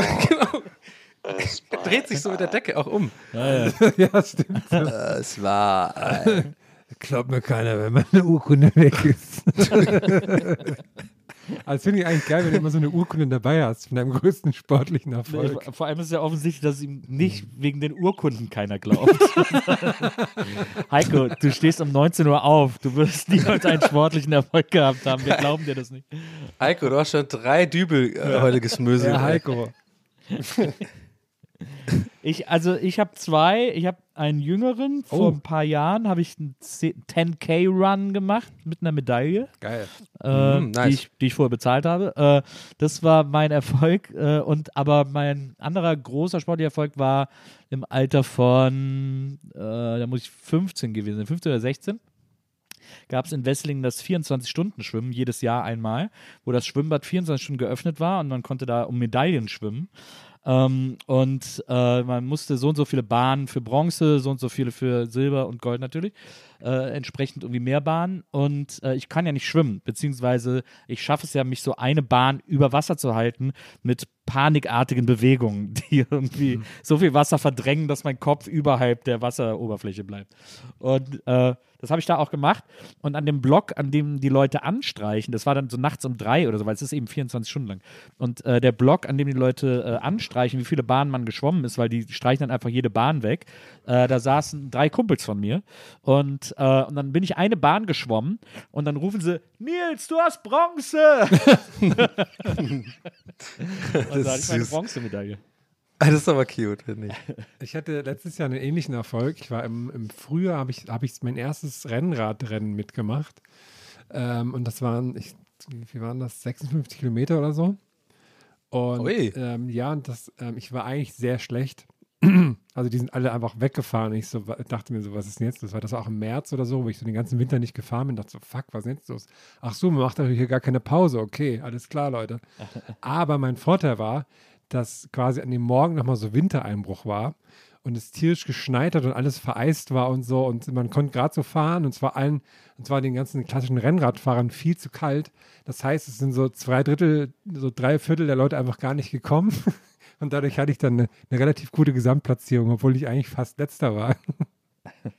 es bei Dreht sich so mit der Decke auch um. ja, stimmt. Es war Glaubt mir keiner, wenn meine Urkunde weg ist. Also finde ich eigentlich geil, wenn du immer so eine Urkunde dabei hast von deinem größten sportlichen Erfolg. Nee, Vor allem ist es ja offensichtlich, dass ihm nicht wegen den Urkunden keiner glaubt. Heiko, du stehst um 19 Uhr auf. Du wirst niemals einen sportlichen Erfolg gehabt haben. Wir glauben dir das nicht. Heiko, du hast schon drei Dübel äh, heute gesmöselt. Ja, Heiko. Ich, also ich habe zwei. Ich habe einen jüngeren. Vor Oh. ein paar Jahren habe ich einen 10K-Run gemacht mit einer Medaille. Geil. äh, Mm, nice. die, ich, die ich vorher bezahlt habe. Äh, das war mein Erfolg. Äh, und aber mein anderer großer sportlicher Erfolg war im Alter von, äh, da muss ich 15 gewesen sein, 15 oder 16. Gab es in Wesslingen das 24-Stunden-Schwimmen jedes Jahr einmal, wo das Schwimmbad 24 Stunden geöffnet war und man konnte da um Medaillen schwimmen. Ähm, und äh, man musste so und so viele Bahnen für Bronze, so und so viele für Silber und Gold natürlich, äh, entsprechend irgendwie mehr Bahnen. Und äh, ich kann ja nicht schwimmen, beziehungsweise ich schaffe es ja, mich so eine Bahn über Wasser zu halten mit panikartigen Bewegungen, die irgendwie so viel Wasser verdrängen, dass mein Kopf überhalb der Wasseroberfläche bleibt. Und äh, das habe ich da auch gemacht. Und an dem Block, an dem die Leute anstreichen, das war dann so nachts um drei oder so, weil es ist eben 24 Stunden lang. Und äh, der Block, an dem die Leute äh, anstreichen, wie viele Bahnen man geschwommen ist, weil die streichen dann einfach jede Bahn weg, äh, da saßen drei Kumpels von mir. Und, äh, und dann bin ich eine Bahn geschwommen und dann rufen sie, Nils, du hast Bronze! und da hatte ich meine. Bronzemedaille. Das ist aber cute, finde ich. Ich hatte letztes Jahr einen ähnlichen Erfolg. Ich war im, im Frühjahr, habe ich, hab ich mein erstes Rennradrennen mitgemacht. Ähm, und das waren, ich, wie waren das, 56 Kilometer oder so. Und Ui. ähm, ja, und das, ähm, ich war eigentlich sehr schlecht. Also die sind alle einfach weggefahren. Ich so, dachte mir so, was ist denn jetzt? Das war das auch im März oder so, wo ich so den ganzen Winter nicht gefahren bin. Dachte so, fuck, was ist denn jetzt los? Ach so, man macht doch hier gar keine Pause. Okay, alles klar, Leute. Aber mein Vorteil war, dass quasi an dem Morgen nochmal so Wintereinbruch war und es tierisch geschneit hat und alles vereist war und so und man konnte gerade so fahren und zwar allen, und zwar den ganzen klassischen Rennradfahrern viel zu kalt. Das heißt, es sind so zwei Drittel, so drei Viertel der Leute einfach gar nicht gekommen und dadurch hatte ich dann eine, eine relativ gute Gesamtplatzierung, obwohl ich eigentlich fast letzter war.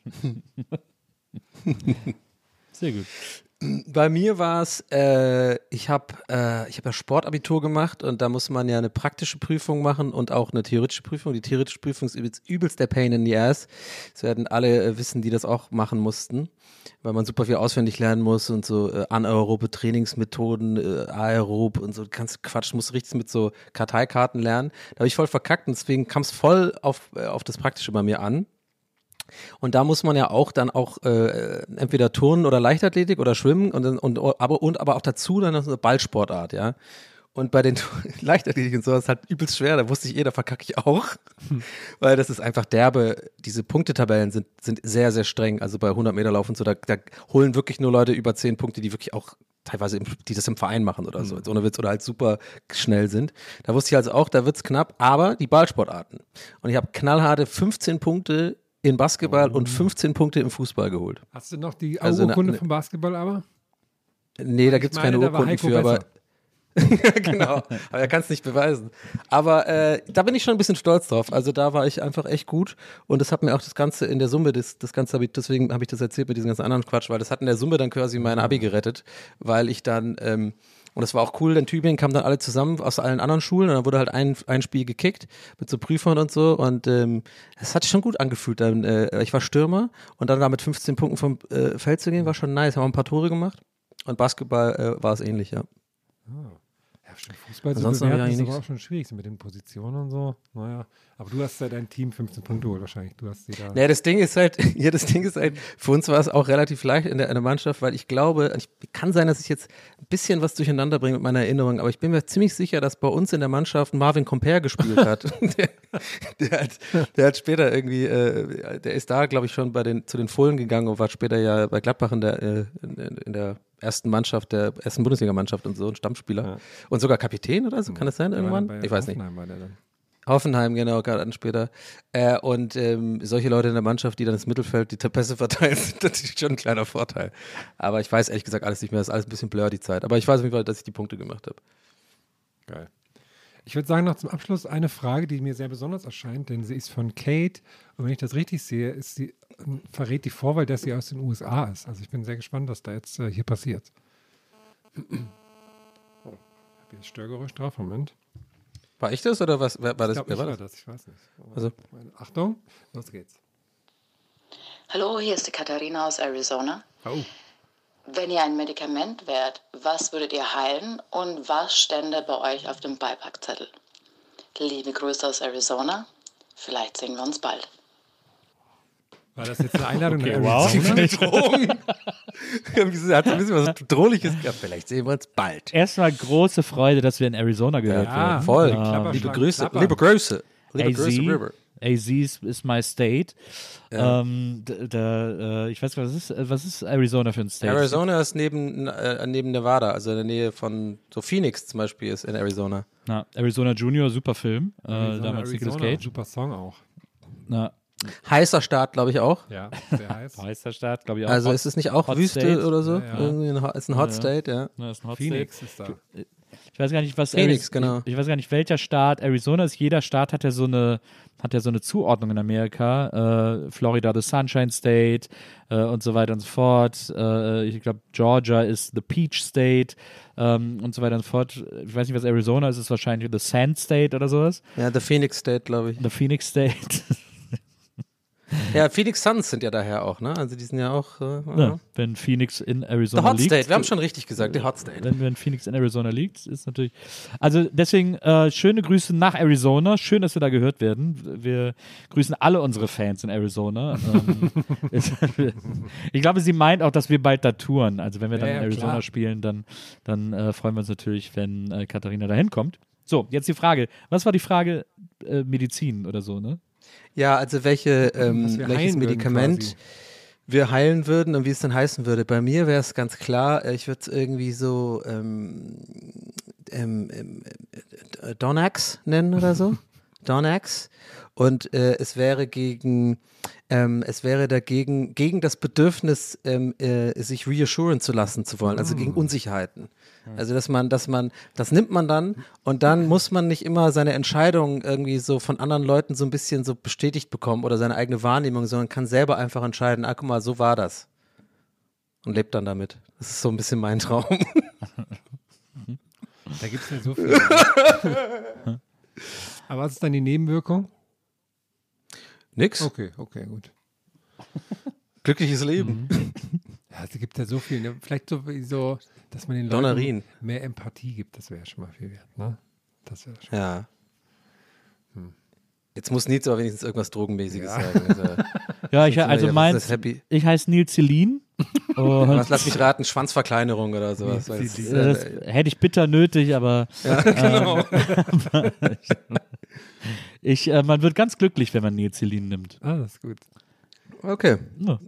Sehr gut. Bei mir war es, äh, ich habe äh, ich hab ja Sportabitur gemacht und da muss man ja eine praktische Prüfung machen und auch eine theoretische Prüfung. Die theoretische Prüfung ist übelst, übelst der Pain in the ass. Das werden alle äh, wissen, die das auch machen mussten, weil man super viel auswendig lernen muss und so äh, anaerobe Trainingsmethoden, äh, aerob und so ganz Quatsch, muss richtig mit so Karteikarten lernen. Da habe ich voll verkackt und deswegen kam es voll auf, äh, auf das Praktische bei mir an. Und da muss man ja auch dann auch äh, entweder Turnen oder Leichtathletik oder Schwimmen und, und aber und aber auch dazu dann noch eine Ballsportart, ja. Und bei den Leichtathletik und so ist halt übelst schwer, da wusste ich eh, da verkacke ich auch. Weil das ist einfach derbe, diese Punktetabellen sind, sind sehr, sehr streng. Also bei 100 Meter Lauf und so, da, da holen wirklich nur Leute über 10 Punkte, die wirklich auch teilweise, im, die das im Verein machen oder so, jetzt ohne Witz, oder halt super schnell sind. Da wusste ich also auch, da wird's knapp, aber die Ballsportarten. Und ich habe knallharte 15 Punkte in Basketball und 15 Punkte im Fußball geholt. Hast du noch die Also Urkunde eine- vom Basketball aber? Nee, da gibt's meine, keine Urkunden für, aber besser. genau. Aber er kann es nicht beweisen. Aber äh, da bin ich schon ein bisschen stolz drauf. Also da war ich einfach echt gut. Und das hat mir auch das Ganze in der Summe, das, das Ganze habe ich, deswegen habe ich das erzählt mit diesem ganzen anderen Quatsch, weil das hat in der Summe dann quasi mein Abi gerettet, weil ich dann, ähm, und das war auch cool, in Tübingen kamen dann alle zusammen aus allen anderen Schulen und dann wurde halt ein, ein Spiel gekickt mit so Prüfern und so. Und ähm, das hat sich schon gut angefühlt. Dann, äh, ich war Stürmer und dann da mit 15 Punkten vom äh, Feld zu gehen, war schon nice. Haben wir ein paar Tore gemacht. Und Basketball äh, war es ähnlich, ja. Ja, stimmt. Fußball zu Ansonsten ich bewerten ist aber auch schon schwierig mit den Positionen und so. Naja, aber du hast ja dein Team 15 Punkte geholt wahrscheinlich. Du hast sie da. Naja, das Ding ist halt, ja, das Ding ist halt, für uns war es auch relativ leicht in der, in der Mannschaft, weil ich glaube, ich, kann sein, dass ich jetzt ein bisschen was durcheinander bringe mit meiner Erinnerung, aber ich bin mir ziemlich sicher, dass bei uns in der Mannschaft Marvin Compare gespielt hat. der, der, hat der hat später irgendwie, äh, der ist da, glaube ich, schon bei den, zu den Fohlen gegangen und war später ja bei Gladbach in der, äh, in, in der ersten Mannschaft, der ersten Bundesligamannschaft und so, ein Stammspieler. Ja. Und sogar Kapitän oder so, kann das sein irgendwann? Ich weiß nicht. Hoffenheim genau, gerade dann später. Äh, und ähm, solche Leute in der Mannschaft, die dann ins Mittelfeld die Pässe verteilen, sind natürlich schon ein kleiner Vorteil. Aber ich weiß ehrlich gesagt alles nicht mehr, das ist alles ein bisschen blur die Zeit. Aber ich weiß auf jeden Fall, dass ich die Punkte gemacht habe. Geil. Ich würde sagen, noch zum Abschluss eine Frage, die mir sehr besonders erscheint, denn sie ist von Kate. Und wenn ich das richtig sehe, ist sie, ähm, verrät die Vorwahl, dass sie aus den USA ist. Also ich bin sehr gespannt, was da jetzt äh, hier passiert. Hier ist Störgeräusch drauf, Moment. War ich das oder was? Wer, war Ich das? glaube, Wer ich war war das? das, ich weiß nicht. Also, Achtung, los geht's. Hallo, hier ist die Katharina aus Arizona. Oh. Wenn ihr ein Medikament wärt, was würdet ihr heilen und was stände bei euch auf dem Beipackzettel? Liebe Grüße aus Arizona. Vielleicht sehen wir uns bald. War das jetzt eine Einladung Okay, nach wow. Irgendwie hat ein bisschen was Bedrohliches gehabt. Vielleicht sehen wir uns bald. Erstmal große Freude, dass wir in Arizona gehört Ja, werden. Voll. Klapperschlangen, Liebe Grüße. Liebe Grüße. Liebe Grüße, River. AZ ist ist my state. Ähm, d- da, äh, ich weiß gar nicht, was ist, äh, was ist Arizona für ein State? Arizona ist neben, äh, neben Nevada, also in der Nähe von so Phoenix zum Beispiel ist in Arizona. Na, Arizona Junior, super Film. Äh, Arizona, damals Nicolas Arizona, Cage. Super Song auch. Na, Heißer Staat, glaube ich auch. Ja, sehr heiß. heißer Staat, glaube ich auch. Also Hot- ist es nicht auch Hot Wüste State. oder so? Ja, ja. Irgendwie ein, ist ein Hot Ja, ja. State, ja. Na, ist ein Hot Phoenix State. ist da. Ich weiß gar nicht, was Phoenix, Ari- genau. Ich, weiß gar nicht, welcher Staat Arizona ist. Jeder Staat hat ja so eine, hat ja so eine Zuordnung in Amerika. Äh, Florida the Sunshine State äh, und so weiter und so fort. Äh, ich glaube, Georgia ist the Peach State ähm, und so weiter und so fort. Ich weiß nicht, was Arizona ist. Es ist wahrscheinlich the Sand State oder sowas. Ja, the Phoenix State, glaube ich. The Phoenix State. Ja, Phoenix Suns sind ja daher auch, ne? Also die sind ja auch. Äh, ja, wenn Phoenix in The Arizona Hot liegt. State, wir haben schon richtig gesagt, die Hot State. wenn, wenn Phoenix in Arizona liegt, ist natürlich. Also deswegen äh, schöne Grüße nach Arizona. Schön, dass wir da gehört werden. Wir grüßen alle unsere Fans in Arizona. ähm, ich glaube, sie meint auch, dass wir bald da touren. Also wenn wir dann Ja, in ja, Arizona klar. spielen, dann, dann äh, freuen wir uns natürlich, wenn äh, Katharina da hinkommt. So, jetzt die Frage. Was war die Frage? Äh, Medizin oder so, ne? Ja, also welche, ähm, welches würden Medikament quasi. wir heilen würden und wie es dann heißen würde. Bei mir wäre es ganz klar, äh, ich würde es irgendwie so ähm, ähm, ähm, äh, Donax nennen oder so. Donax. Und äh, es wäre gegen, ähm, es wäre dagegen, gegen das Bedürfnis, ähm, äh, sich reassuren zu lassen zu wollen, also gegen Unsicherheiten. Also dass man, dass man, das nimmt man dann und dann muss man nicht immer seine Entscheidung irgendwie so von anderen Leuten so ein bisschen so bestätigt bekommen oder seine eigene Wahrnehmung, sondern kann selber einfach entscheiden, ah guck mal, so war das. Und lebt dann damit. Das ist so ein bisschen mein Traum. Da gibt es ja so viel. Aber was ist dann die Nebenwirkung? Nix. Okay, okay, gut. Glückliches Leben. Ja, es gibt ja so viel. Ne? Vielleicht so, wie so, dass man den Donnerin. Leuten mehr Empathie gibt. Das wäre ja schon mal viel wert. Ne? Das wäre schon. Ja. Jetzt muss Nils aber wenigstens irgendwas Drogenmäßiges Ja. sagen. Also, Ja, ich, also mein, ich heiße Nils Celine. Und was, lass mich raten, Schwanzverkleinerung oder sowas. ist, äh, das äh, hätte ich bitter nötig, aber ja, genau. ich, äh, man wird ganz glücklich, wenn man Nils Celine nimmt. Ah, das ist gut. Okay, Ja.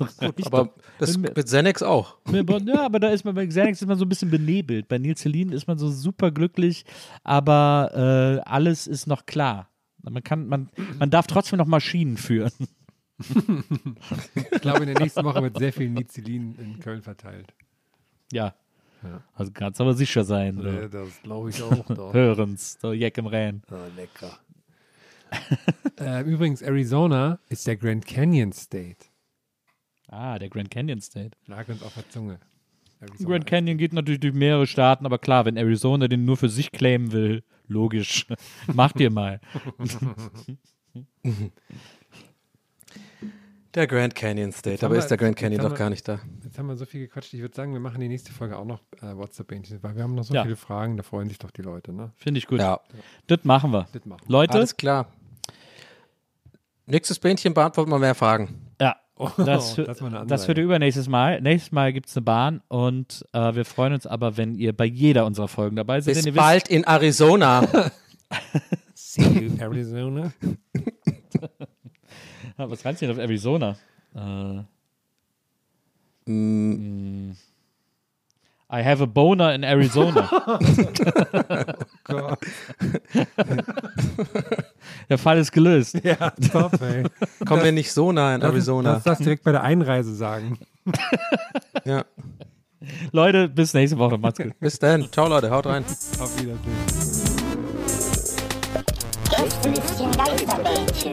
Reicht aber das mit Xanax auch. Ja, aber da ist man bei Xanax ist man so ein bisschen benebelt. Bei Nils Celine ist man so super glücklich, aber äh, alles ist noch klar. Man kann, man, man darf trotzdem noch Maschinen führen. Ich glaube, in der nächsten Woche wird sehr viel Nizilin in Köln verteilt. Ja. Ja. Also kannst aber sicher sein. Ja, So. das glaube ich auch. Doch. Hören's, so Jack im Rennen. Oh, lecker. äh, übrigens, Arizona ist der Grand Canyon State. Ah, der Grand Canyon State. Lag uns auf der Zunge. Arizona Grand Canyon geht natürlich durch mehrere Staaten, aber klar, wenn Arizona den nur für sich claimen will, logisch. Macht ihr mal. Der Grand Canyon State. Jetzt Aber ist der Grand Canyon doch wir- gar nicht da. Jetzt haben wir so viel gequatscht. Ich würde sagen, wir machen die nächste Folge auch noch äh, WhatsApp-Bändchen, weil wir haben noch so Ja. viele Fragen. Da freuen sich doch die Leute. Ne? Finde ich gut. Ja, Das machen wir. Das machen wir. Leute, alles klar. Nächstes Bähnchen beantworten wir mehr Fragen. ja, Oh, das, für, das das Ansage. für die übernächstes Mal. Nächstes Mal gibt es eine Bahn und äh, wir freuen uns aber, wenn ihr bei jeder unserer Folgen dabei seid. Bis bald in Arizona. See you, Arizona. Ah, was reizt denn auf Arizona? Äh, mm. I have a boner in Arizona. Gott. Der Fall ist gelöst. Ja, top, ey. Kommen wir nicht so nah in Lass- Arizona. Lass das direkt bei der Einreise sagen. Ja. Leute, bis nächste Woche. Macht's gut. Bis dann. Ciao, Leute. Haut rein. Auf Wiedersehen. Gästelistchen Geisterbällchen.